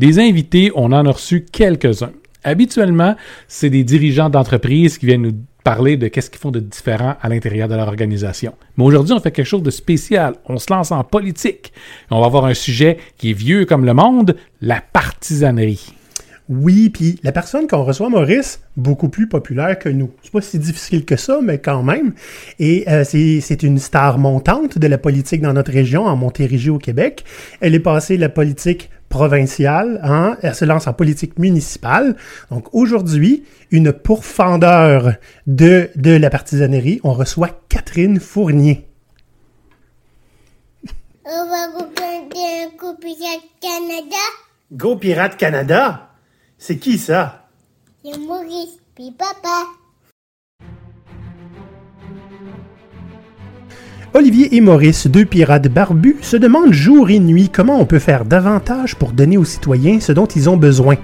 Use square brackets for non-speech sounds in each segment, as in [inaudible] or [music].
Des invités, on en a reçu quelques-uns. Habituellement, c'est des dirigeants d'entreprise qui viennent nous parler de qu'est-ce qu'ils font de différent à l'intérieur de leur organisation. Mais aujourd'hui, on fait quelque chose de spécial. On se lance en politique. On va avoir un sujet qui est vieux comme le monde, la partisanerie. Oui, puis la personne qu'on reçoit, Maurice, beaucoup plus populaire que nous. C'est pas si difficile que ça, mais quand même. Et euh, c'est une star montante de la politique dans notre région, en Montérégie au Québec. Elle est passée de la politique provinciale, hein, elle se lance en politique municipale. Donc aujourd'hui, une pourfendeur de, de la partisanerie, on reçoit Catherine Fournier. On va Go Pirate Canada. Go Pirate Canada? C'est qui ça? C'est Maurice, puis papa. Olivier et Maurice, deux pirates barbus, se demandent jour et nuit comment on peut faire davantage pour donner aux citoyens ce dont ils ont besoin.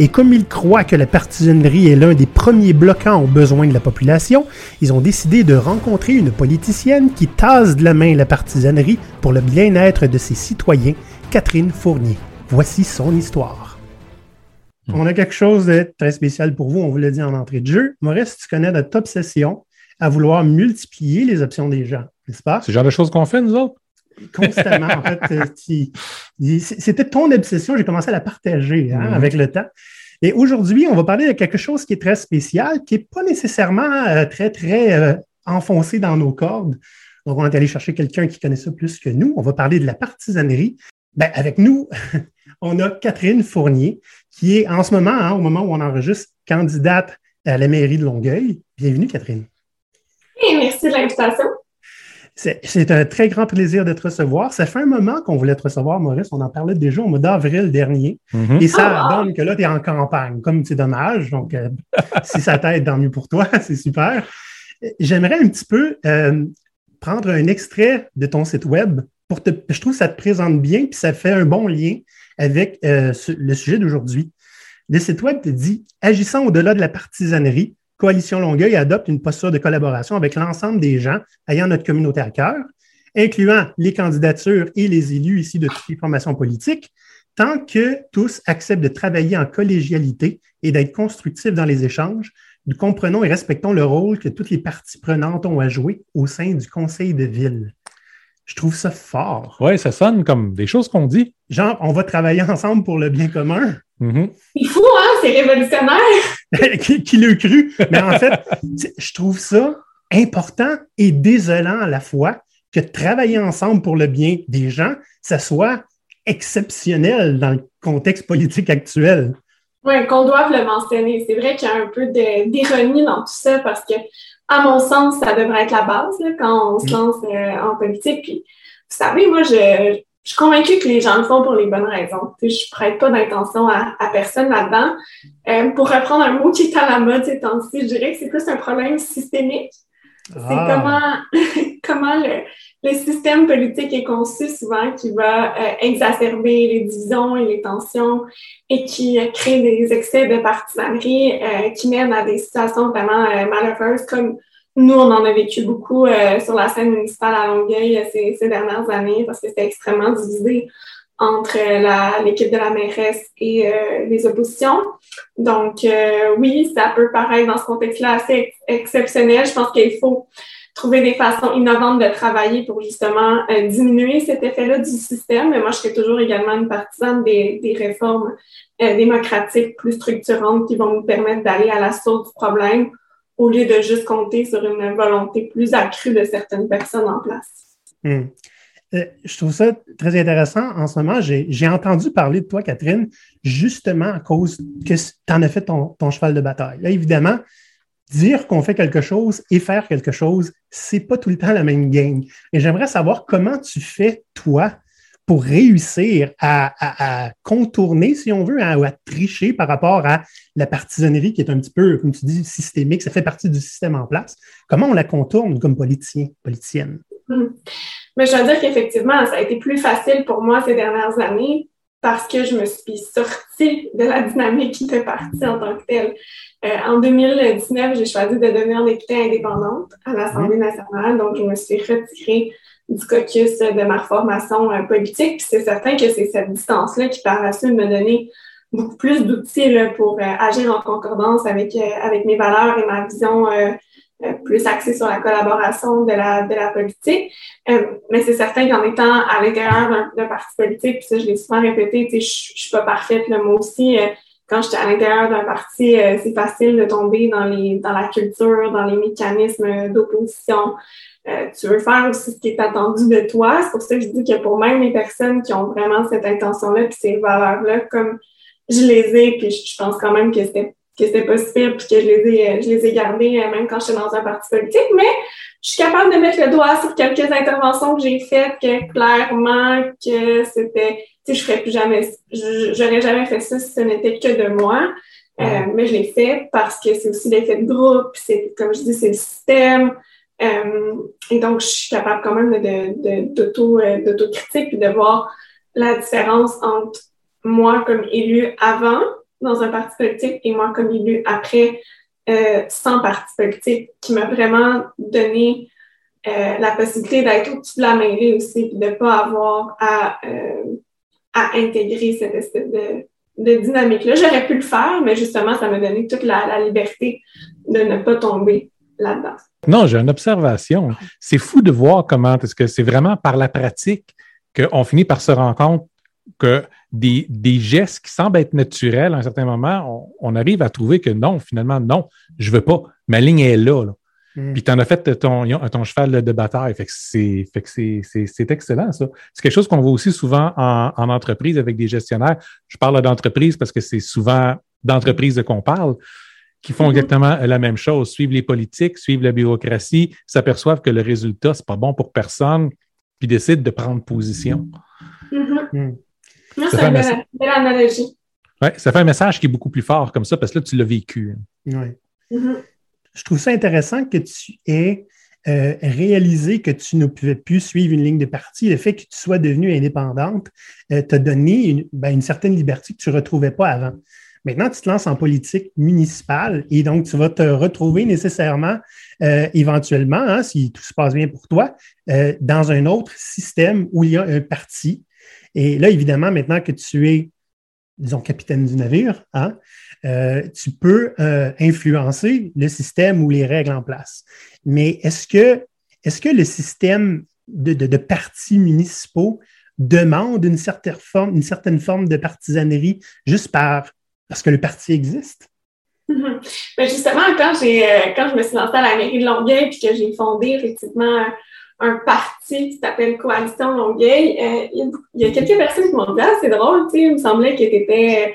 Et comme ils croient que la partisanerie est l'un des premiers bloquants aux besoins de la population, ils ont décidé de rencontrer une politicienne qui tasse de la main la partisanerie pour le bien-être de ses citoyens, Catherine Fournier. Voici son histoire. On a quelque chose de très spécial pour vous, on vous l'a dit en entrée de jeu. Maurice, tu connais notre obsession à vouloir multiplier les options des gens, n'est-ce pas? C'est le genre de choses qu'on fait, nous autres? Constamment, en fait. [laughs] Euh, c'était ton obsession, j'ai commencé à la partager hein, Mhm. avec le temps. Et aujourd'hui, on va parler de quelque chose qui est très spécial, qui n'est pas nécessairement euh, très, très euh, enfoncé dans nos cordes. Donc, on est allé chercher quelqu'un qui connaît ça plus que nous. On va parler de la partisanerie. Ben, avec nous, [laughs] on a Catherine Fournier, qui est en ce moment, hein, au moment où on enregistre, candidate à la mairie de Longueuil. Bienvenue, Catherine. Et merci de l'invitation. C'est un très grand plaisir de te recevoir. Ça fait un moment qu'on voulait te recevoir, Maurice. On en parlait déjà au mois d'avril dernier. Mhm. Et ça wow. donne que là, tu es en campagne, comme c'est dommage. Donc, euh, [laughs] si ça t'aide, tant mieux pour toi, [laughs] c'est super. J'aimerais un petit peu euh, prendre un extrait de ton site web pour te. Je trouve que ça te présente bien, puis ça fait un bon lien avec euh, ce- le sujet d'aujourd'hui. Le site web te dit Agissant au-delà de la partisanerie, Coalition Longueuil adopte une posture de collaboration avec l'ensemble des gens ayant notre communauté à cœur, incluant les candidatures et les élus ici de toutes les formations politiques, tant que tous acceptent de travailler en collégialité et d'être constructifs dans les échanges, nous comprenons et respectons le rôle que toutes les parties prenantes ont à jouer au sein du conseil de ville. Je trouve ça fort. Ouais, ça sonne comme des choses qu'on dit. Genre, on va travailler ensemble pour le bien commun. Mhm. C'est fou, hein? C'est révolutionnaire. [laughs] qui, qui l'a cru? Mais en fait, je trouve ça important et désolant à la fois que travailler ensemble pour le bien des gens, ça soit exceptionnel dans le contexte politique actuel. Oui, qu'on doive le mentionner. C'est vrai qu'il y a un peu d'ironie dans tout ça parce que, à mon sens, ça devrait être la base là, quand on se Mm. lance euh, en politique. Puis, vous savez, moi, je, je suis convaincue que les gens le font pour les bonnes raisons. Sais, je prête pas d'intention à, à personne là-dedans. Euh, pour reprendre un mot qui est à la mode ces temps-ci, je dirais que c'est plus un problème systémique. C'est Ah. comment, [laughs] comment le, le système politique est conçu souvent qui va euh, exacerber les divisions et les tensions et qui euh, crée des excès de partisanerie qui mènent à des situations vraiment malheureuses comme nous, on en a vécu beaucoup euh, sur la scène municipale à Longueuil euh, ces, dernières années parce que c'était extrêmement divisé entre euh, l'équipe de la mairesse et les oppositions. Donc, oui, ça peut paraître dans ce contexte-là assez ex- exceptionnel. Je pense qu'il faut trouver des façons innovantes de travailler pour justement diminuer cet effet-là du système. Mais moi, je serais toujours également une partisane des, réformes démocratiques plus structurantes qui vont nous permettre d'aller à la source du problème au lieu de juste compter sur une volonté plus accrue de certaines personnes en place. Hmm. Euh, je trouve ça très intéressant. En ce moment, j'ai entendu parler de toi, Catherine, justement à cause que tu en as fait ton, cheval de bataille. Là, évidemment, dire qu'on fait quelque chose et faire quelque chose, c'est pas tout le temps la même game. Et j'aimerais savoir comment tu fais, toi, pour réussir à, à- à contourner, si on veut, à, ou à tricher par rapport à la partisanerie qui est un petit peu, comme tu dis, systémique, ça fait partie du système en place. Comment on la contourne comme politicien, politicienne? Mais je dois dire qu'effectivement, ça a été plus facile pour moi ces dernières années parce que je me suis sortie de la dynamique qui fait partie en tant que telle. Euh, en 2019, j'ai choisi de devenir députée indépendante à l'Assemblée nationale, donc je me suis retirée du caucus de ma formation politique. Puis c'est certain que c'est cette distance-là qui par la suite me donner beaucoup plus d'outils pour agir en concordance avec, avec mes valeurs et ma vision euh, plus axé sur la collaboration de la, de la politique. Euh, mais c'est certain qu'en étant à l'intérieur d'un parti politique, puis ça, je l'ai souvent répété, sais, je, suis pas parfaite, là, moi aussi. Euh, quand j'étais à l'intérieur d'un parti, c'est facile de tomber dans les dans la culture, dans les mécanismes d'opposition. Tu veux faire aussi ce qui est attendu de toi. C'est pour ça que je dis que pour même les personnes qui ont vraiment cette intention-là puis ces valeurs-là, comme je les ai, puis je pense quand même que c'était que c'était possible puis que je les ai, euh, je les ai gardés euh, même quand j'étais dans un parti politique, mais je suis capable de mettre le doigt sur quelques interventions que j'ai faites que clairement que c'était, tu sais, je ferais plus jamais, j'aurais jamais fait ça si ce n'était que de moi. Euh, mais je l'ai fait parce que c'est aussi l'effet de groupe, c'est, comme je dis, c'est le système. Et donc, je suis capable quand même de, d'auto, d'autocritique puis de voir la différence entre moi comme élu avant dans un parti politique et moi comme élu après euh, sans parti politique qui m'a vraiment donné euh, la possibilité d'être au-dessus de la mêlée aussi et de ne pas avoir à, euh, à intégrer cette espèce de, de dynamique-là. J'aurais pu le faire, mais justement, ça m'a donné toute la, la liberté de ne pas tomber là-dedans. Non, j'ai une observation. C'est fou de voir comment est-ce que c'est vraiment par la pratique qu'on finit par se rendre compte que des, des, gestes qui semblent être naturels à un certain moment, on, arrive à trouver que non, finalement, non, je veux pas. Ma ligne est là. Hmm. Puis tu en as fait ton, ton cheval de bataille. Fait que c'est excellent, ça. C'est quelque chose qu'on voit aussi souvent en, en, entreprise avec des gestionnaires. Je parle d'entreprise parce que c'est souvent d'entreprise qu'on parle qui font exactement la même chose, suivent les politiques, suivent la bureaucratie, s'aperçoivent que le résultat, c'est pas bon pour personne, puis décident de prendre position. Mm-hmm. Hmm ça, fait un message... ça fait un message qui est beaucoup plus fort comme ça parce que là, tu l'as vécu. Oui. Mm-hmm. Je trouve ça intéressant que tu aies euh, réalisé que tu ne pouvais plus suivre une ligne de parti. Le fait que tu sois devenue indépendante euh, t'a donné ben, une, certaine liberté que tu ne retrouvais pas avant. Maintenant, tu te lances en politique municipale et donc tu vas te retrouver nécessairement, euh, éventuellement, hein, si tout se passe bien pour toi, dans un autre système où il y a un parti et là, évidemment, maintenant que tu es, disons, capitaine du navire, hein, euh, tu peux euh, influencer le système ou les règles en place. Mais est-ce que, est que le système de, de, partis municipaux demande une certaine forme, une certaine forme de partisanerie juste par, parce que le parti existe? Ben, justement, quand, euh, quand je me suis lancée à la mairie de Longueuil et que j'ai fondé effectivement un parti qui s'appelle Coalition Longueuil. Euh, il, y a, quelques personnes qui m'ont dit Ah, c'est drôle, tu il me semblait que tu étais,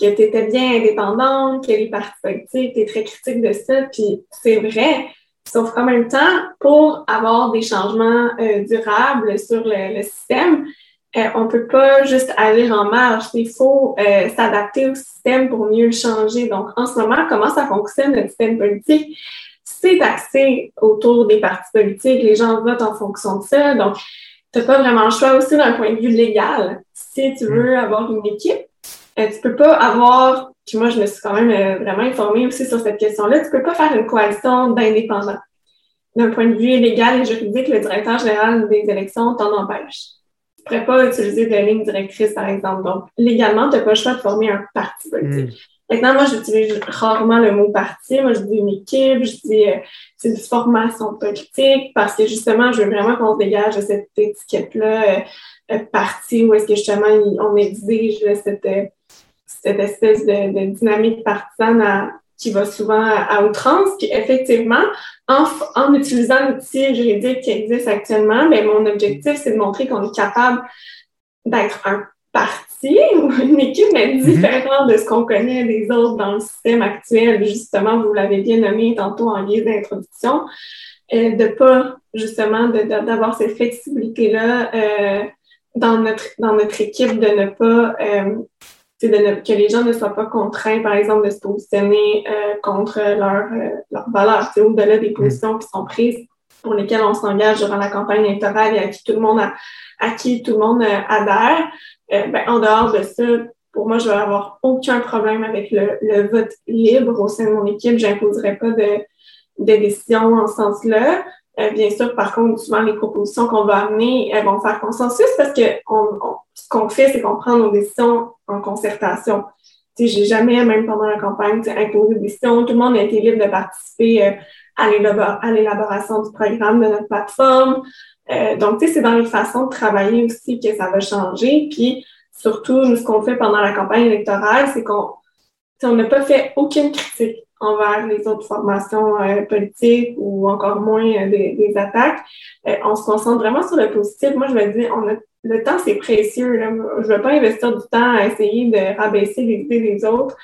que bien indépendante, que les partis politiques, tu très critique de ça, puis c'est vrai. Sauf qu'en même temps, pour avoir des changements euh, durables sur le, système, euh, on ne peut pas juste aller en marge. Il faut s'adapter au système pour mieux le changer. Donc, en ce moment, comment ça fonctionne, le système politique? c'est axé autour des partis politiques. Les gens votent en fonction de ça. Donc, tu n'as pas vraiment le choix aussi d'un point de vue légal. Si tu veux mm. avoir une équipe, euh, tu peux pas avoir, puis moi, je me suis quand même euh, vraiment informée aussi sur cette question-là, tu peux pas faire une coalition d'indépendants. D'un point de vue légal et juridique, le directeur général des élections t'en empêche. Tu ne pourrais pas utiliser de ligne directrice, par exemple. Donc, légalement, tu n'as pas le choix de former un parti politique. Mm. Maintenant, moi, j'utilise rarement le mot parti. Moi, je dis une équipe, je dis euh, c'est une formation politique parce que justement, je veux vraiment qu'on se dégage de cette étiquette-là, euh, euh parti, où est-ce que justement on exige cette, cette espèce de, dynamique partisane qui va souvent à, outrance. Puis effectivement, en, en utilisant l'outil juridique qui existe actuellement, bien, mon objectif, c'est de montrer qu'on est capable d'être un parti [laughs] ou une équipe est mhm. différente de ce qu'on connaît des autres dans le système actuel. Justement, vous l'avez bien nommé tantôt en guise d'introduction, euh, de pas justement d'avoir cette flexibilité-là euh, dans notre dans notre équipe, de ne pas euh, de que les gens ne soient pas contraints, par exemple, de se positionner euh, contre leurs leur valeurs, au-delà des mhm. positions qui sont prises pour lesquelles on s'engage durant la campagne électorale et à qui tout le monde a, à qui tout le monde adhère. Euh, ben, en dehors de ça, pour moi, je vais avoir aucun problème avec le, le vote libre au sein de mon équipe. J'imposerai pas de, de décision en ce sens-là. Euh, bien sûr, par contre, souvent, les propositions qu'on va amener, elles vont faire consensus parce que on, ce qu'on fait, c'est qu'on prend nos décisions en concertation. Sais, j'ai jamais, même pendant la campagne, imposé des décisions. Tout le monde a été libre de participer euh, à l'élaboration du programme de notre plateforme. Euh, donc, tu sais, c'est dans les façons de travailler aussi que ça va changer. Puis, surtout, nous, ce qu'on fait pendant la campagne électorale, c'est qu'on on n'a pas fait aucune critique envers les autres formations euh, politiques ou encore moins euh, des, attaques. Euh, on se concentre vraiment sur le positif. Moi, je vais dire, on a, le temps, c'est précieux. Là. Je ne veux pas investir du temps à essayer de rabaisser les idées des autres.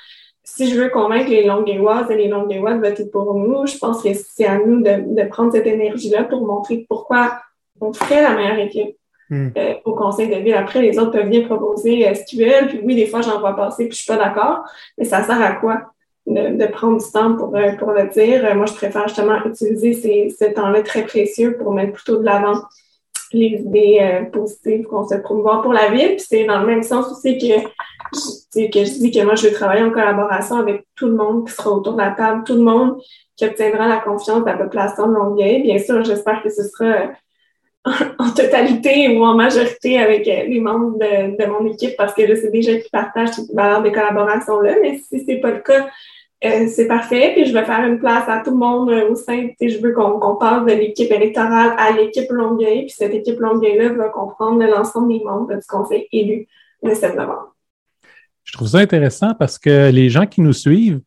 Si je veux convaincre les Longueuilloises et les Longueuillois de voter pour nous, je pense que c'est à nous de, de prendre cette énergie-là pour montrer pourquoi on ferait la meilleure équipe. Hmm. au conseil de ville. Après, les autres peuvent bien proposer ce qu'ils veulent. Puis oui, des fois, j'en vois passer, puis je suis pas d'accord. Mais ça sert à quoi? De, prendre du temps pour, euh, pour le dire. Euh, moi, je préfère justement utiliser ces, ce temps-là très précieux pour mettre plutôt de l'avant les idées euh, positives qu'on se promouvoir pour la ville. Puis c'est dans le même sens aussi que je, que je dis que moi, je veux travailler en collaboration avec tout le monde qui sera autour de la table, tout le monde qui obtiendra la confiance de la population de Longueuil. Bien sûr, j'espère que ce sera [laughs] en totalité ou en majorité avec les membres de, de mon équipe parce que là, c'est déjà qui partagent cette valeur de collaboration-là. Mais si c'est pas le cas, euh, c'est parfait, puis je vais faire une place à tout le monde euh, au sein. Je veux qu'on parle de l'équipe électorale à l'équipe Longueuil, puis cette équipe Longueuil-là va comprendre l'ensemble des membres du conseil élu le 7 novembre. Je trouve ça intéressant parce que les gens qui nous suivent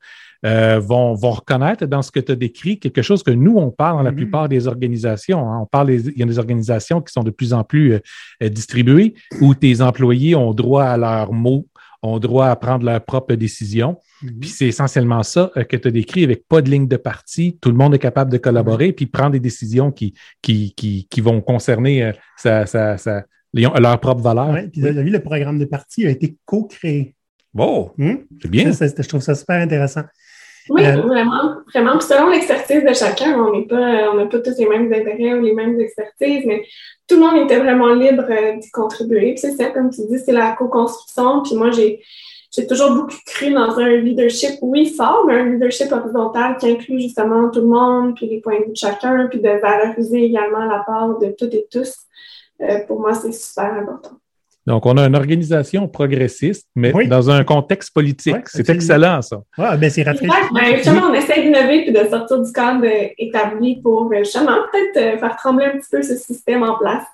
euh, vont, vont reconnaître dans ce que tu as décrit quelque chose que nous, on parle dans la mm-hmm. plupart des organisations. Hein. On parle, il y a des organisations qui sont de plus en plus distribuées où tes employés ont droit à leurs mots ont droit à prendre leurs propres décisions. Mhm. Puis c'est essentiellement ça euh, que tu as décrit avec pas de ligne de parti. Tout le monde est capable de collaborer puis prendre des décisions qui, qui, qui, vont concerner euh, sa, sa, leur propre valeur. Oui, puis vu, le programme de parti a été co-créé. Bon, hmm? c'est bien. je trouve ça super intéressant. Oui, euh, vraiment, vraiment. Puis selon l'expertise de chacun, on n'est pas, on n'a pas tous les mêmes intérêts ou les mêmes expertises, mais tout le monde était vraiment libre euh, d'y contribuer. Puis c'est ça, comme tu dis, c'est la co-construction. Puis moi, j'ai, j'ai toujours beaucoup cru dans un leadership, oui, fort, mais un leadership horizontal qui inclut justement tout le monde, puis les points de vue de chacun, puis de valoriser également la part de toutes et tous. Euh, pour moi, c'est super important. Donc, on a une organisation progressiste, mais dans un contexte politique. c'est excellent, ça. Oui, ben c'est rafraîchissant. Ben, justement, on essaie d'innover et de sortir du cadre établi pour euh, justement peut-être euh, faire trembler un petit peu ce système en place.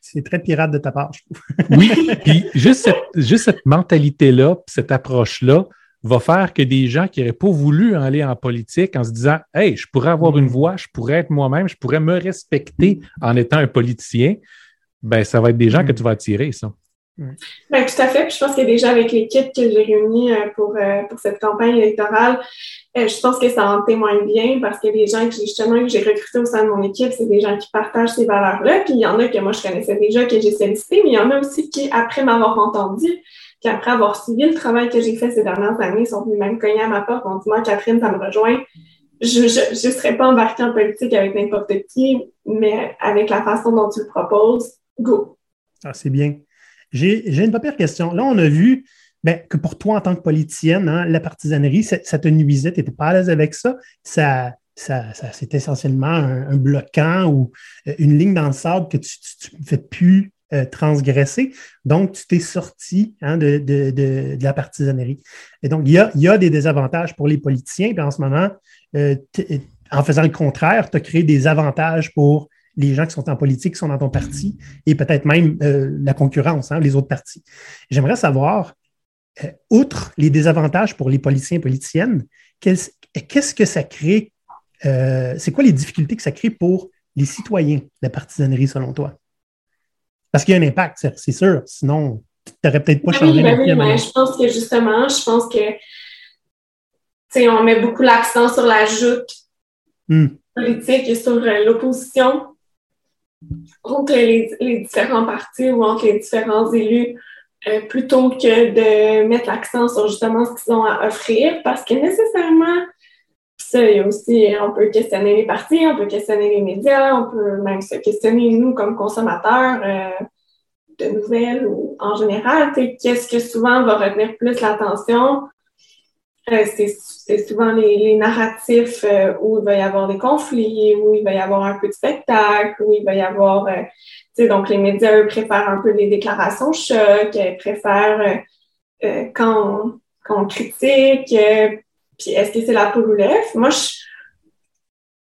C'est très pirate de ta part, je trouve. [laughs] oui, [laughs] puis juste cette, juste cette mentalité-là, cette approche-là, va faire que des gens qui n'auraient pas voulu aller en politique en se disant Hey, je pourrais avoir une voix, je pourrais être moi-même, je pourrais me respecter en étant un politicien ben, ça va être des gens que mm. tu vas attirer, ça. Ben, tout à fait. Puis je pense que déjà avec l'équipe que j'ai réunie euh, pour, euh, pour cette campagne électorale, euh, je pense que ça en témoigne bien parce que les gens que justement que j'ai recrutés au sein de mon équipe, c'est des gens qui partagent ces valeurs-là. Puis il y en a que moi je connaissais déjà, que j'ai sollicité, mais il y en a aussi qui, après m'avoir entendu, qui après avoir suivi le travail que j'ai fait ces dernières années, sont venus même cogner à ma porte en disant Catherine, ça me rejoint. Je ne serais pas embarquée en politique avec n'importe qui, mais avec la façon dont tu le proposes, Go. Ah, c'est bien. J'ai une première question. Là, on a vu ben, que pour toi, en tant que politicienne, hein, la partisanerie, ça, te nuisait, tu n'étais pas à l'aise avec ça. Ça, ça, c'est essentiellement un, bloquant ou euh, une ligne dans le sable que tu ne fais plus euh, transgresser. Donc, tu t'es sorti hein, de, de, la partisanerie. Et donc, il y a, y a, des désavantages pour les politiciens. Puis en ce moment, euh, en faisant le contraire, tu as créé des avantages pour les gens qui sont en politique, qui sont dans ton parti, et peut-être même euh, la concurrence, hein, les autres partis. J'aimerais savoir, euh, outre les désavantages pour les politiciens et politiciennes, qu'est-ce que ça crée, euh, c'est quoi les difficultés que ça crée pour les citoyens, la partisanerie, selon toi? Parce qu'il y a un impact, c'est sûr, sinon, tu n'aurais peut-être pas changé. Oui, oui, mais je pense que justement, je pense que on met beaucoup l'accent sur la joute hmm. politique et sur l'opposition entre les, différents partis ou entre les différents élus euh, plutôt que de mettre l'accent sur justement ce qu'ils ont à offrir parce que nécessairement, ça, il y a aussi, on peut questionner les partis, on peut questionner les médias, on peut même se questionner nous comme consommateurs euh, de nouvelles ou en général, qu'est-ce que souvent va retenir plus l'attention c'est c'est souvent les, narratifs euh, où il va y avoir des conflits, où il va y avoir un peu de spectacle, où il va y avoir, euh, tu sais, donc les médias eux, préfèrent un peu les déclarations choc, préfèrent euh, euh, quand, on, quand critique, euh, puis est-ce que c'est la poule ou l'œuf? Moi, je,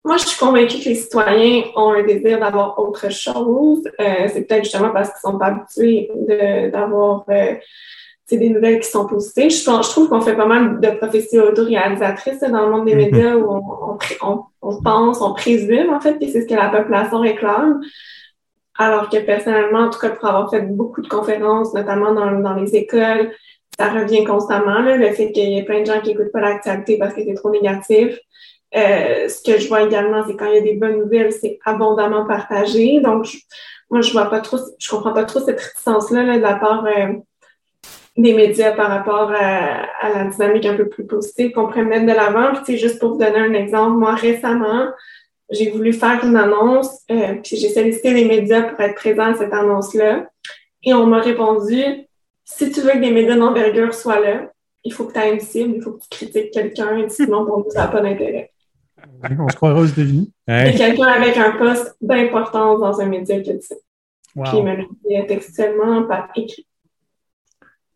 moi, je suis convaincue que les citoyens ont un désir d'avoir autre chose. Euh, c'est peut-être justement parce qu'ils sont pas habitués d'avoir sais, des nouvelles qui sont positives. Je, pense- je trouve qu'on fait pas mal de prophéties autoréalisatrices dans le monde des Mhm. médias où on, on, on- pense, on présume en fait que c'est ce que la population réclame. Alors que personnellement, en tout cas, pour avoir fait beaucoup de conférences, notamment dans, dans les écoles, ça revient constamment, là, le fait qu'il y ait plein de gens qui n'écoutent pas l'actualité parce que c'est trop négatif. Euh, ce que je vois également, c'est quand il y a des bonnes nouvelles, c'est abondamment partagé. Donc, je- moi, je vois pas trop, je comprends pas trop cette réticence-là là, de la part euh, des médias par rapport à, à la dynamique un peu plus positive qu'on pourrait mettre de l'avant. Puis, tu sais, juste pour vous donner un exemple, moi, récemment, j'ai voulu faire une annonce, euh, puis j'ai sollicité les médias pour être présent à cette annonce-là. Et on m'a répondu, si tu veux que des médias d'envergure soient là, il faut que tu aies une cible, il faut que tu critiques quelqu'un, sinon pour nous, ça n'a pas d'intérêt. On se croirait aux États-Unis. Et quelqu'un avec un poste d'importance dans un média a dit ça. Puis il me dit textuellement par écrit.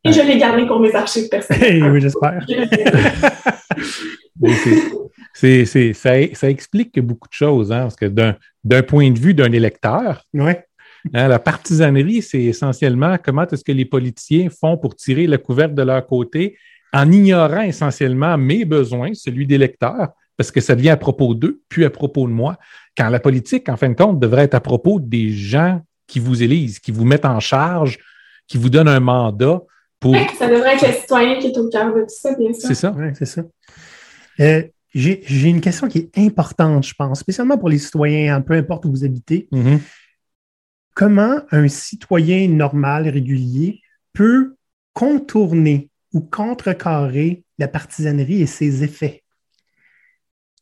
Et je l'ai gardé pour mes archives personnelles. Hey, oui, j'espère. [laughs] C'est- c'est- c'est- ça, ça explique beaucoup de choses, hein, parce que d'un d'un point de vue d'un électeur, Ouais. hein, la partisanerie, c'est essentiellement comment est-ce que les politiciens font pour tirer la couverte de leur côté en ignorant essentiellement mes besoins, celui des lecteurs, parce que ça devient à propos d'eux, puis à propos de moi. Quand la politique, en fin de compte, devrait être à propos des gens qui vous élisent, qui vous mettent en charge, qui vous donnent un mandat pour. [laughs] Ça devrait être le citoyen qui est au cœur de tout ça, bien sûr. C'est ça? Ouais, c'est ça. Euh, J'ai j'ai une question qui est importante, je pense, spécialement pour les citoyens, hein, peu importe où vous habitez. Mhm. Comment un citoyen normal, régulier, peut contourner ou contrecarrer la partisanerie et ses effets?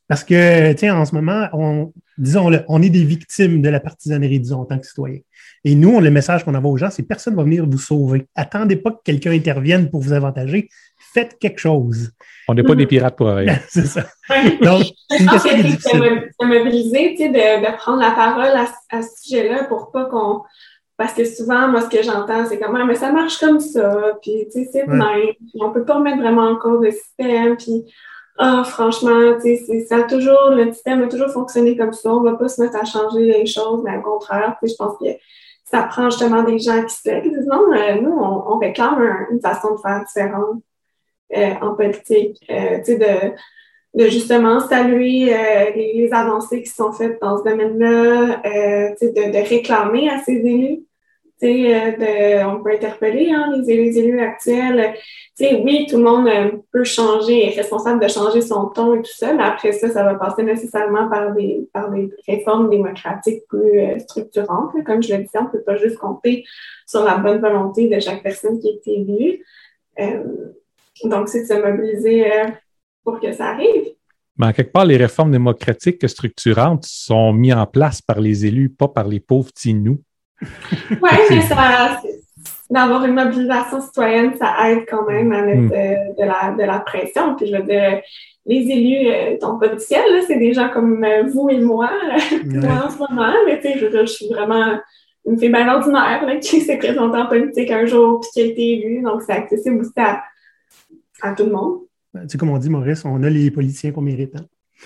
Parce que, tiens, en ce moment, on, disons-le, on est des victimes de la partisanerie, disons, en tant que citoyen. Et nous, on- le message qu'on envoie aux gens, c'est personne ne va venir vous sauver. Attendez pas que quelqu'un intervienne pour vous avantager. Faites quelque chose. On n'est pas des pirates pour rien. [laughs] c'est ça. [laughs] Donc, une pense question que qui est c'est de difficile. mo- de mobiliser, tu sais, de, de prendre la parole à, à ce sujet-là pour pas qu'on. Parce que souvent, moi, ce que j'entends, c'est comme, Ah, mais ça marche comme ça, puis, tu sais, c'est Ouais. même, puis on peut pas remettre vraiment en cause le système, puis, ah, franchement, sais, c'est- ça a toujours, le système a toujours fonctionné comme ça, on va pas se mettre à changer les choses, mais au contraire, je pense que ça prend justement des gens qui se disent, non, euh, nous, on, réclame un- une façon de faire différente euh, en politique, euh, tu sais, de de justement saluer euh, les, les avancées qui sont faites dans ce domaine-là, euh, de, de réclamer à ces élus. Euh, on peut interpeller hein, les, les élus actuels. Tu sais, oui, tout le monde euh, peut changer, est responsable de changer son ton et tout ça, mais après ça, ça va passer nécessairement par des, réformes démocratiques plus euh, structurantes. Comme je le disais, on ne peut pas juste compter sur la bonne volonté de chaque personne qui est élue. Euh, donc, c'est de se mobiliser euh, pour que ça arrive. Mais en quelque part, les réformes démocratiques structurantes sont mises en place par les élus, pas par les pauvres petits nous. Oui, mais ça, d'avoir une mobilisation citoyenne, ça aide quand même à mettre Mm. euh, de, la, de la pression. Puis je veux dire, les élus euh, tombent pas du ciel, c'est des gens comme euh, vous et moi, [laughs] moi en ce moment, mais tu sais, je je suis vraiment une fille bien ordinaire là, qui s'est présentée en politique un jour puis qui a été élue, donc c'est accessible aussi à, à tout le monde. Tu sais, comme on dit, Maurice, on a les politiciens qu'on mérite. hein.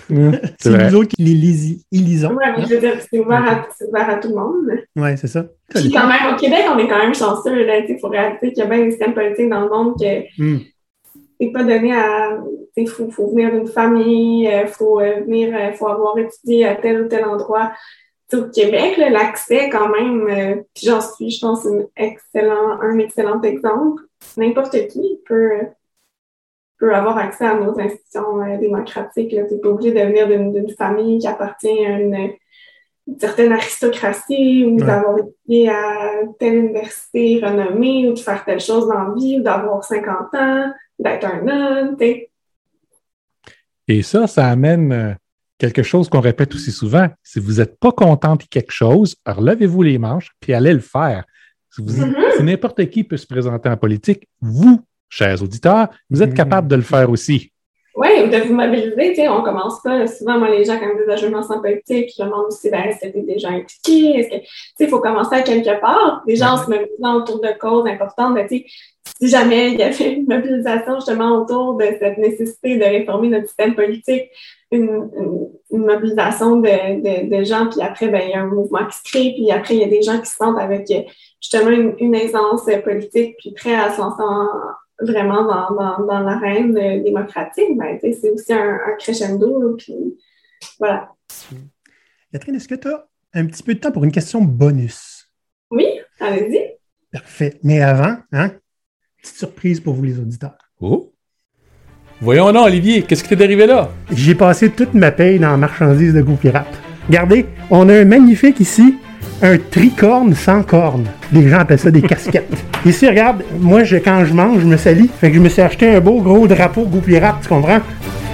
[laughs] C'est nous autres qui les. Ouais, mais je veux dire, c'est ouvert, à, c'est ouvert à tout le monde. Oui, c'est ça. Puis quand même, au Québec, on est quand même chanceux. Il faut réaliser qu'il y a bien des systèmes politiques dans le monde que Hmm. c'est pas donné à. Il faut, faut venir d'une famille, il faut euh, venir, euh, faut avoir étudié à tel ou tel endroit. Au Québec, l'accès, quand même, euh, puis j'en suis, je pense, une excellent, un excellent exemple. N'importe qui peut, peut avoir accès à nos institutions euh, démocratiques. Tu n'es pas obligé de venir d'une famille qui appartient à une, une certaine aristocratie ou Ouais. d'avoir étudié à telle université renommée ou de faire telle chose dans la vie ou d'avoir 50 ans, d'être un homme. Et ça, ça amène euh, quelque chose qu'on répète aussi souvent. Si vous n'êtes pas content de quelque chose, relevez-vous les manches puis allez le faire. Si, Mhm. si n'importe qui peut se présenter en politique, vous, chers auditeurs, vous êtes Mhm. capable de le faire aussi. Oui, de vous mobiliser, tu sais, on commence pas, souvent, moi, les gens, quand ils disent, je me sens politique, je demande aussi, ben, est-ce que tu es déjà impliqué? Est-ce que, tu sais, il faut commencer à quelque part. Les gens se mobilisent autour de causes importantes, ben, tu sais, si jamais il y avait une mobilisation justement autour de cette nécessité de réformer notre système politique, une, une, mobilisation de, de, de, gens, puis après, ben, il y a un mouvement qui se crée, puis après, il y a des gens qui se sentent avec justement une, une aisance politique, puis prêts à se lancer vraiment dans, dans, dans l'arène démocratique, ben, c'est aussi un, un crescendo, puis voilà. Catherine, est-ce que tu as un petit peu de temps pour une question bonus? Oui, allez-y. Parfait. Mais avant, hein, petite surprise pour vous les auditeurs. Oh! Voyons non, Olivier, qu'est-ce qui t'est arrivé là? J'ai passé toute ma paye dans la marchandise de goût pirate. Regardez, on a un magnifique ici, un tricorne sans corne. Les gens appellent ça des casquettes. [laughs] Ici, regarde, moi, je, quand je mange, je me salis. Fait que je me suis acheté un beau gros drapeau goût pirate, tu comprends?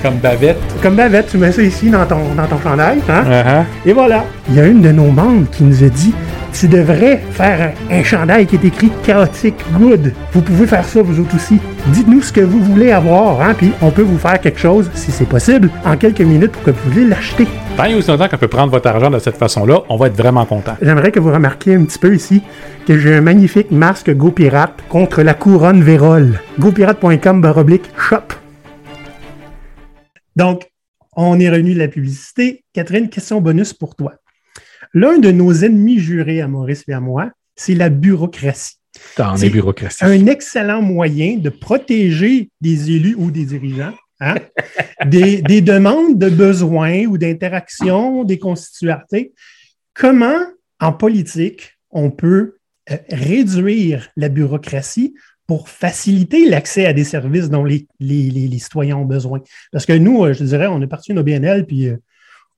Comme bavette. Comme bavette, tu mets ça ici dans ton, dans ton chandail. Hein? Uh-huh. Et voilà. Il y a une de nos membres qui nous a dit tu devrais faire un, un chandail qui est écrit chaotique good. Vous pouvez faire ça vous autres aussi. Dites-nous ce que vous voulez avoir, hein, puis on peut vous faire quelque chose, si c'est possible, en quelques minutes pour que vous puissiez l'acheter. Tant et aussi longtemps qu'on peut prendre votre argent de cette façon-là, on va être vraiment content. J'aimerais que vous remarquiez un petit peu ici que j'ai un magnifique masque Go Pirate contre la couronne Vérole. GoPirate.com baroblique shop. Donc, on est revenu de la publicité. Catherine, question bonus pour toi. L'un de nos ennemis jurés à Maurice et à moi, c'est la bureaucratie. C'est. Un excellent moyen de protéger des élus ou des dirigeants hein, [laughs] des, des demandes de besoins ou d'interactions des constituartés. Comment, en politique, on peut euh, réduire la bureaucratie pour faciliter l'accès à des services dont les, les, les, les citoyens ont besoin? Parce que nous, euh, je dirais, on est parti d'une OBNL, puis euh,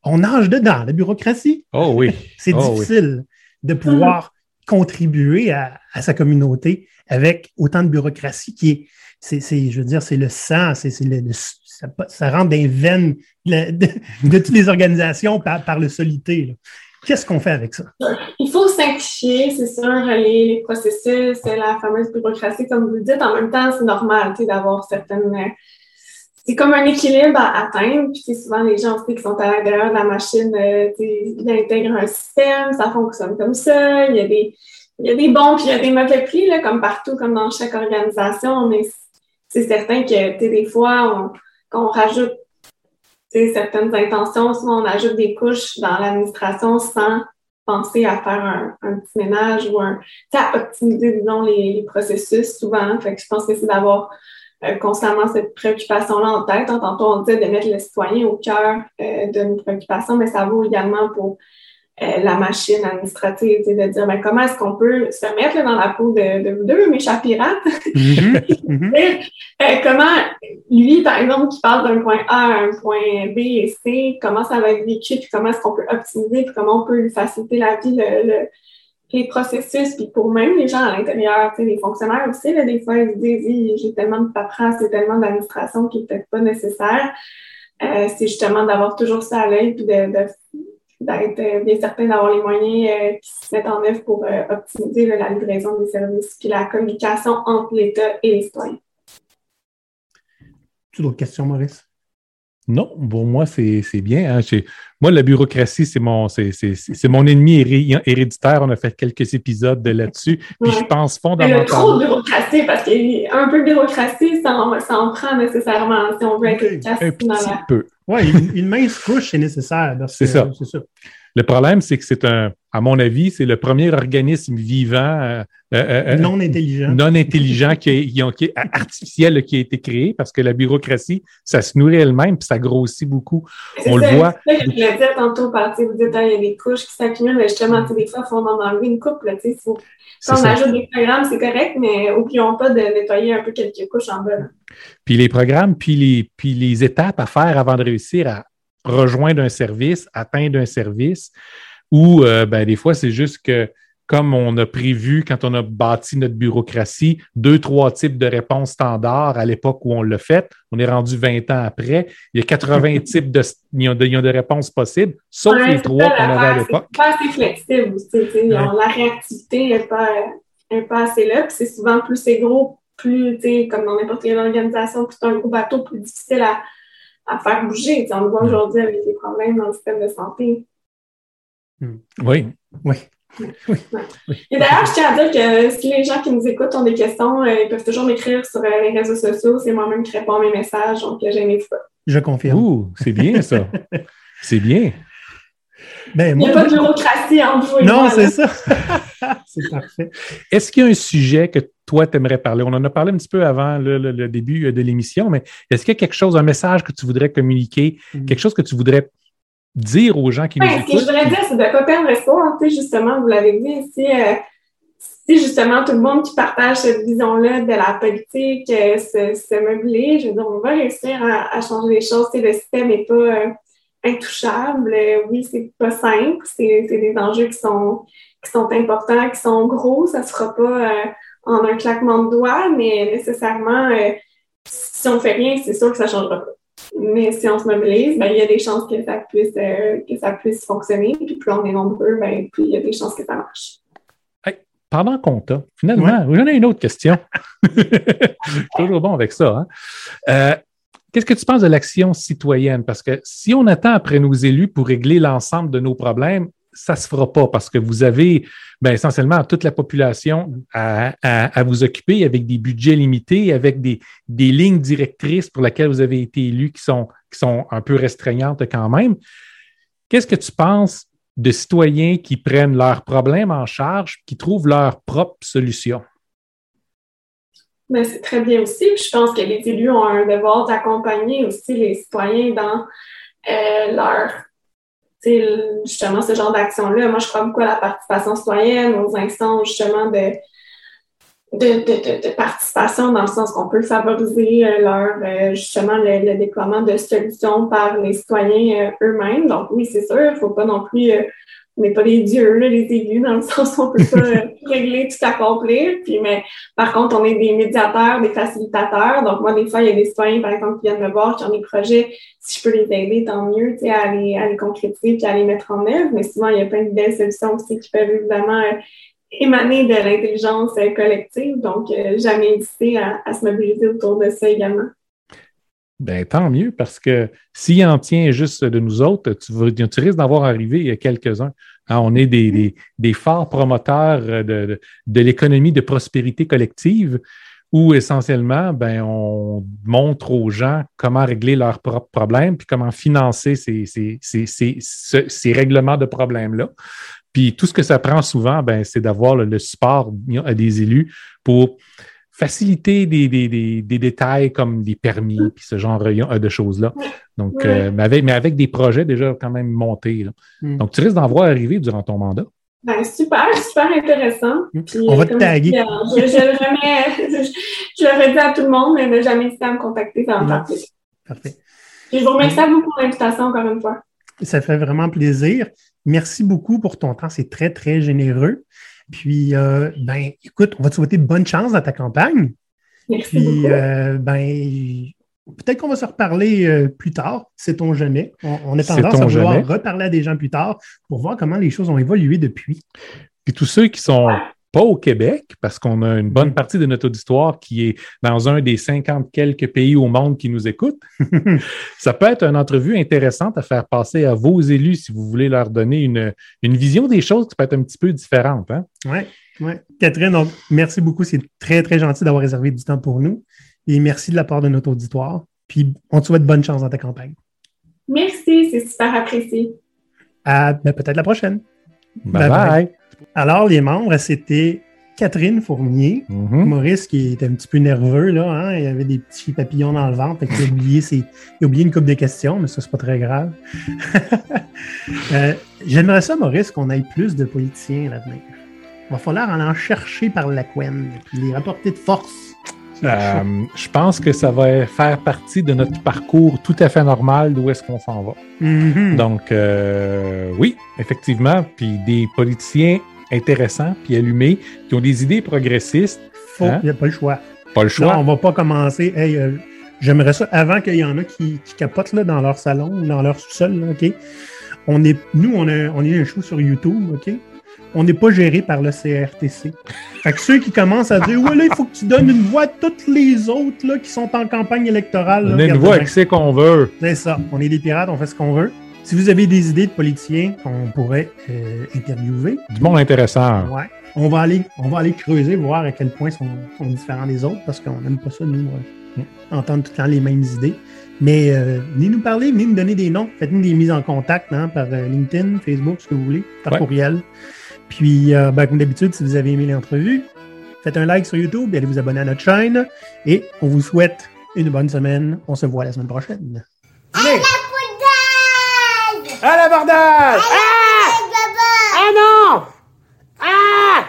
on nage dedans, la bureaucratie. Oh oui. [laughs] C'est Oh oui. difficile de pouvoir contribuer à, à sa communauté avec autant de bureaucratie qui est, c'est, c'est, je veux dire, c'est le sang, c'est, c'est le, le- ça, ça rentre dans les veines de, la- de- de toutes les organisations par, par le solité. là. Qu'est-ce qu'on fait avec ça? Il faut simplifier, c'est sûr, les, les processus, la fameuse bureaucratie, comme vous le dites. En même temps, c'est normal tu sais, d'avoir certaines. C'est comme un équilibre à atteindre. Puis souvent les gens qui sont à l'intérieur de la machine, euh, ils intègrent un système, ça fonctionne comme ça. Il y a des, il y a des bons puis il y a des mauvais prix, là, comme partout, comme dans chaque organisation. Mais c'est certain que des fois, on, rajoute certaines intentions, souvent on ajoute des couches dans l'administration sans penser à faire un, petit ménage ou un, à optimiser, disons, les, les processus souvent. Fait que je pense que c'est d'avoir euh, constamment cette préoccupation-là en tête. hein. Tantôt, on disait de mettre le citoyen au cœur euh, de nos préoccupations, mais ça vaut également pour euh, la machine administrative, de dire ben, comment est-ce qu'on peut se mettre là, dans la peau de, de vous deux, mes chats pirates, [laughs] Mhm. euh, comment, lui, par exemple, qui parle d'un point A à un point B et C, comment ça va être vécu, puis comment est-ce qu'on peut optimiser, puis comment on peut lui faciliter la vie, le, le- les processus, puis pour même les gens à l'intérieur, les fonctionnaires aussi, là, des fois, ils se disent, j'ai tellement de paperasse, c'est tellement d'administration qui est peut-être pas nécessaire. Euh, c'est justement d'avoir toujours ça à l'œil, puis de, de- d'être euh, bien certain d'avoir les moyens euh, qui se mettent en œuvre pour optimiser la livraison des services, puis la communication entre l'État et les citoyens. Tu d'autres questions, Maurice? Non, pour moi, c'est c'est bien. hein. J'ai- Moi, la bureaucratie, c'est mon, c'est- c'est- c'est c'est mon ennemi héré- héréditaire. On a fait quelques épisodes de là-dessus. Puis Ouais. je pense Mais le trop fondamentalement. de bureaucratie, parce qu'un peu de bureaucratie, ça en, ça en prend nécessairement si on veut être Oui, efficace Un dans petit la... peu. Oui, une, une mince couche, c'est nécessaire. C'est ça. C'est ça. Le problème, c'est que c'est un, à mon avis, c'est le premier organisme vivant euh, euh, euh, Non intelligent. non intelligent qui, est- qui ont- qui est artificiel qui a été créé parce que la bureaucratie, ça se nourrit elle-même puis ça grossit beaucoup. On le voit. C'est ça que je voulais dire tantôt, vous dites, ah, il y a des couches qui s'accumulent, mais justement, des fois, il faut en enlever une coupe. Là, faut- Quand on ça. ajoute des programmes, c'est correct, mais oublions pas de nettoyer un peu quelques couches en bas. là. Puis les programmes, puis les, puis les étapes à faire avant de réussir à rejoindre un service, atteindre un service, ou euh, ben, des fois, c'est juste que comme on a prévu quand on a bâti notre bureaucratie, deux, trois types de réponses standards à l'époque où on l'a fait. On est rendu 20 ans après. Il y a 80 [laughs] types de, de, réponses possibles, sauf Ouais, les trois qu'on avait à l'époque. C'est pas assez flexible aussi. Ouais. La réactivité n'est pas, est pas assez là. Puis c'est souvent plus c'est gros, plus, comme dans n'importe quelle organisation, plus c'est un gros bateau, plus difficile à, à faire bouger. On le voit aujourd'hui avec les problèmes dans le système de santé. Oui. Oui. Et d'ailleurs, je tiens à dire que si les gens qui nous écoutent ont des questions, euh, ils peuvent toujours m'écrire sur euh, les réseaux sociaux. C'est moi-même qui réponds à mes messages, donc euh, j'aime ça. Je confirme. Ouh, c'est bien ça. [laughs] c'est bien. Ben, Il n'y a pas de bureaucratie entre vous et non, moi. c'est ça. [laughs] c'est parfait. Est-ce qu'il y a un sujet que toi, tu aimerais parler? On en a parlé un petit peu avant le, le- le début de l'émission, mais est-ce qu'il y a quelque chose, un message que tu voudrais communiquer, Mm. quelque chose que tu voudrais dire aux gens qui nous Ouais, ce que je écoutent? voudrais dire, c'est de ne pas perdre espoir. Tu sais, justement, vous l'avez dit, si, euh, si justement tout le monde qui partage cette vision-là de la politique euh, se, se meubler, je veux dire, on va réussir à, à changer les choses. Tu sais, le système n'est pas euh, intouchable. Euh, oui, c'est pas simple. C'est des enjeux qui sont, qui sont importants, qui sont gros. Ça se fera pas euh, en un claquement de doigts, mais nécessairement, euh, si on fait rien, c'est sûr que ça changera pas. Mais si on se mobilise, ben, il y a des chances que ça puisse, euh, que ça puisse fonctionner. Puis plus on est nombreux, ben, plus il y a des chances que ça marche. Pendant qu'on t'a, finalement, j'en ai une autre question. Je suis [laughs] toujours bon avec ça. hein. Euh, Qu'est-ce que tu penses de l'action citoyenne? Parce que si on attend après nos élus pour régler l'ensemble de nos problèmes, ça ne se fera pas parce que vous avez ben, essentiellement toute la population à, vous occuper avec des budgets limités, avec des, lignes directrices pour lesquelles vous avez été élu qui sont, qui sont un peu restreignantes quand même. Qu'est-ce que tu penses de citoyens qui prennent leurs problèmes en charge, qui trouvent leur propre solution? Mais c'est très bien aussi. Je pense que les élus ont un devoir d'accompagner aussi les citoyens dans euh, leur, justement, ce genre d'action-là. Moi, je crois beaucoup à la participation citoyenne, aux instances, justement, de, de, de, de, participation dans le sens qu'on peut favoriser euh, leur, euh, justement, le, le déploiement de solutions par les citoyens euh, eux-mêmes. Donc, oui, c'est sûr, il ne faut pas non plus n'est pas des dieux, les élus, dans le [laughs] sens où on peut pas euh, régler, tout accomplir. Puis, mais par contre, on est des médiateurs, des facilitateurs. Donc, moi, des fois, il y a des citoyens, par exemple, qui viennent me voir, qui ont des projets. Si je peux les aider, tant mieux, tu sais, à les, à les concrétiser puis à les mettre en œuvre. Mais souvent, il y a plein de belles solutions aussi qui peuvent évidemment euh, émaner de l'intelligence euh, collective. Donc, euh, jamais hésiter à, se mobiliser autour de ça également. Ben, tant mieux, parce que s'il en tient juste de nous autres, tu, tu risques d'en voir arriver quelques-uns. Hein, on est des, des, forts promoteurs de, de, l'économie de prospérité collective où essentiellement, ben, on montre aux gens comment régler leurs propres problèmes puis comment financer ces, ces, ces, ces, ce- ces règlements de problèmes-là. Puis tout ce que ça prend souvent, ben, c'est d'avoir le, le support des élus pour faciliter des, des, des, des détails comme des permis puis ce genre euh, de choses-là. Donc, Ouais. euh, mais, avec, mais avec des projets déjà quand même montés. là. Mm. Donc, tu risques d'en voir arriver durant ton mandat. Ben, super, [laughs] super intéressant. Puis, On va te taguer. euh, Je, je, le remets- [laughs] je, je le redis à tout le monde, mais ne jamais hésiter à me contacter, ça va me faire plaisir. Parfait. Puis je vous remercie à vous pour l'invitation encore une fois. Ça fait vraiment plaisir. Merci beaucoup pour ton temps. C'est très, très généreux. Puis, euh, ben, écoute, on va te souhaiter bonne chance dans ta campagne. Merci Puis, euh, ben, peut-être qu'on va se reparler euh, plus tard, sait-on jamais. On, on a tendance à vouloir jamais. reparler à des gens plus tard pour voir comment les choses ont évolué depuis. Puis tous ceux qui sont pas au Québec, parce qu'on a une bonne Mm. partie de notre auditoire qui est dans un des 50 quelques pays au monde qui nous écoutent, [laughs] ça peut être une entrevue intéressante à faire passer à vos élus si vous voulez leur donner une, une vision des choses qui peut être un petit peu différente. Hein? Oui, oui. Catherine, donc, merci beaucoup. C'est très, très gentil d'avoir réservé du temps pour nous. Et merci de la part de notre auditoire. Puis, on te souhaite bonne chance dans ta campagne. Merci, c'est super apprécié. À ben, peut-être la prochaine. Bye Bye bye. bye. Alors, les membres, c'était Catherine Fournier, Mhm. Maurice qui était un petit peu nerveux, là, hein, il avait des petits papillons dans le ventre, qu'il a oublié, ses- il a oublié une coupe de questions, mais ça, c'est pas très grave. [laughs] Euh, J'aimerais ça, Maurice, qu'on ait plus de politiciens à l'avenir. Il va falloir en, en chercher par la couenne, puis les rapporter de force. Euh, je pense que ça va faire partie de notre parcours tout à fait normal d'où est-ce qu'on s'en va. Mhm. Donc, euh, oui, effectivement, puis des politiciens intéressants, puis allumés, qui ont des idées progressistes, Faut, hein? il n'y a pas le choix. pas le choix. on va pas commencer. Hey, euh, J'aimerais ça avant qu'il y en a qui, qui capotent là, dans leur salon ou dans leur sous-sol. OK? On est, nous, on a, on eu un show sur YouTube, OK? on n'est pas géré par le CRTC. [laughs] Fait que ceux qui commencent à dire Ouais, là, il faut que tu donnes une voix à toutes les autres là, qui sont en campagne électorale. là, On a une voix qui sait qu'on veut. C'est ça. On est des pirates, on fait ce qu'on veut. Si vous avez des idées de politiciens qu'on pourrait euh, interviewer, Du monde intéressant. ouais, on va aller, on va aller creuser, voir à quel point ils sont, sont différents des autres, parce qu'on n'aime pas ça, nous, euh, entendre tout le temps les mêmes idées. Mais euh, venez nous parler, venez nous donner des noms, faites-nous des mises en contact hein, par euh, LinkedIn, Facebook, ce que vous voulez, par Ouais. courriel. Puis, euh, ben, comme d'habitude, si vous avez aimé l'entrevue, faites un like sur YouTube et allez vous abonner à notre chaîne. Et on vous souhaite une bonne semaine. On se voit la semaine prochaine. À l'abordage Ah Ah non Ah